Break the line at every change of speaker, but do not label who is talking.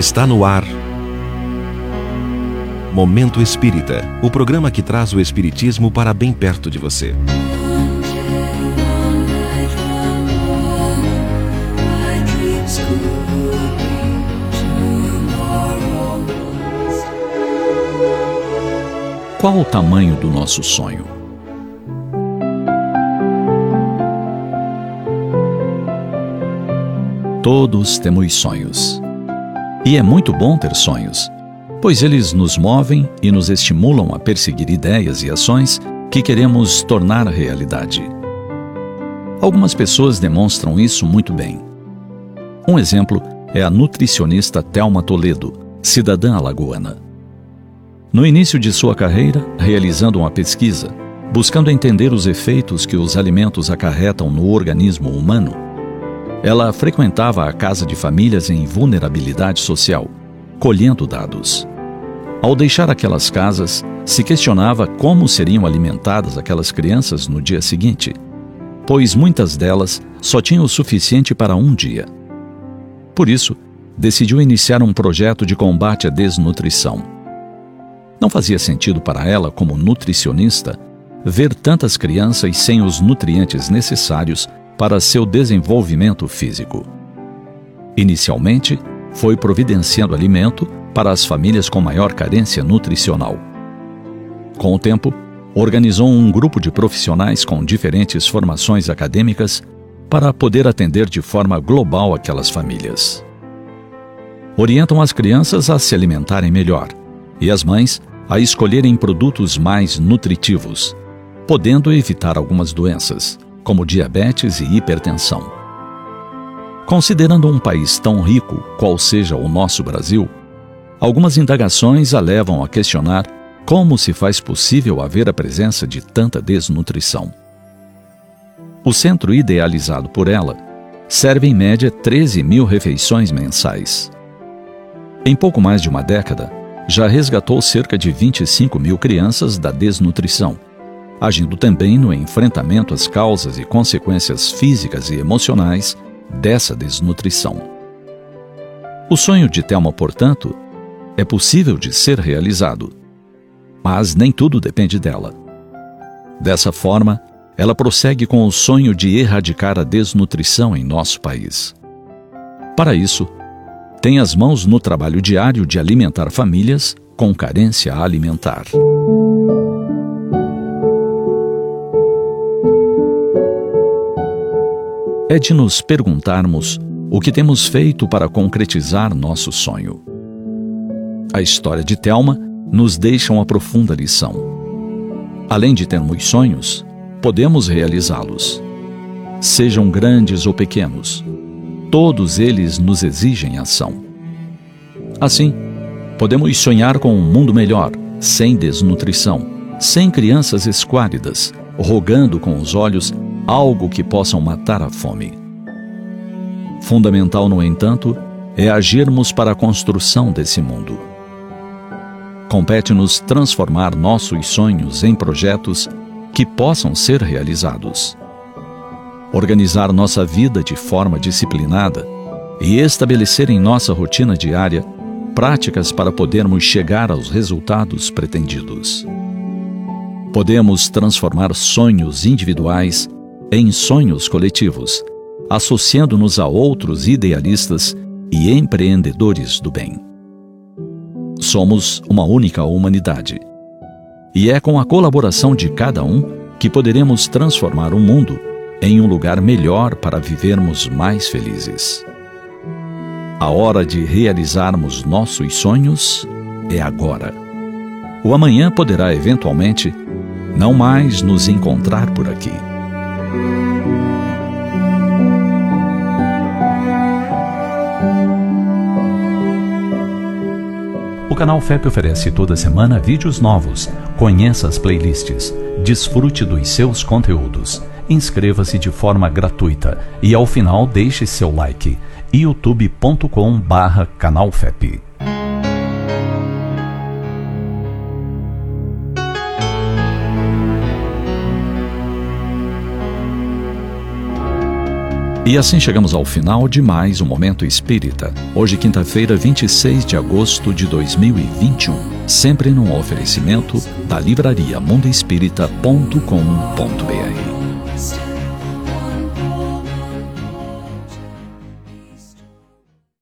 Está no ar. Momento Espírita o programa que traz o Espiritismo para bem perto de você.
Qual o tamanho do nosso sonho? Todos temos sonhos. E é muito bom ter sonhos, pois eles nos movem e nos estimulam a perseguir ideias e ações que queremos tornar realidade. Algumas pessoas demonstram isso muito bem. Um exemplo é a nutricionista Thelma Toledo, cidadã alagoana. No início de sua carreira, realizando uma pesquisa, buscando entender os efeitos que os alimentos acarretam no organismo humano, ela frequentava a casa de famílias em vulnerabilidade social, colhendo dados. Ao deixar aquelas casas, se questionava como seriam alimentadas aquelas crianças no dia seguinte, pois muitas delas só tinham o suficiente para um dia. Por isso, decidiu iniciar um projeto de combate à desnutrição não fazia sentido para ela, como nutricionista, ver tantas crianças sem os nutrientes necessários para seu desenvolvimento físico. Inicialmente, foi providenciando alimento para as famílias com maior carência nutricional. Com o tempo, organizou um grupo de profissionais com diferentes formações acadêmicas para poder atender de forma global aquelas famílias. Orientam as crianças a se alimentarem melhor e as mães a escolherem produtos mais nutritivos, podendo evitar algumas doenças, como diabetes e hipertensão. Considerando um país tão rico qual seja o nosso Brasil, algumas indagações a levam a questionar como se faz possível haver a presença de tanta desnutrição. O centro idealizado por ela serve em média 13 mil refeições mensais. Em pouco mais de uma década, já resgatou cerca de 25 mil crianças da desnutrição, agindo também no enfrentamento às causas e consequências físicas e emocionais dessa desnutrição. O sonho de Thelma, portanto, é possível de ser realizado, mas nem tudo depende dela. Dessa forma, ela prossegue com o sonho de erradicar a desnutrição em nosso país. Para isso, tem as mãos no trabalho diário de alimentar famílias com carência alimentar. É de nos perguntarmos o que temos feito para concretizar nosso sonho. A história de Telma nos deixa uma profunda lição. Além de termos sonhos, podemos realizá-los. Sejam grandes ou pequenos, todos eles nos exigem ação. Assim, podemos sonhar com um mundo melhor, sem desnutrição, sem crianças esquálidas, rogando com os olhos algo que possam matar a fome. Fundamental, no entanto, é agirmos para a construção desse mundo. Compete-nos transformar nossos sonhos em projetos que possam ser realizados organizar nossa vida de forma disciplinada e estabelecer em nossa rotina diária práticas para podermos chegar aos resultados pretendidos. Podemos transformar sonhos individuais em sonhos coletivos, associando-nos a outros idealistas e empreendedores do bem. Somos uma única humanidade. E é com a colaboração de cada um que poderemos transformar o mundo em um lugar melhor para vivermos mais felizes. A hora de realizarmos nossos sonhos é agora. O amanhã poderá eventualmente não mais nos encontrar por aqui.
O canal FEP oferece toda semana vídeos novos. Conheça as playlists. Desfrute dos seus conteúdos inscreva-se de forma gratuita e ao final deixe seu like. youtube.com/canalfep.
E assim chegamos ao final de mais um Momento Espírita. Hoje, quinta-feira, 26 de agosto de 2021. Sempre num oferecimento da livraria mundoespírita.com.br.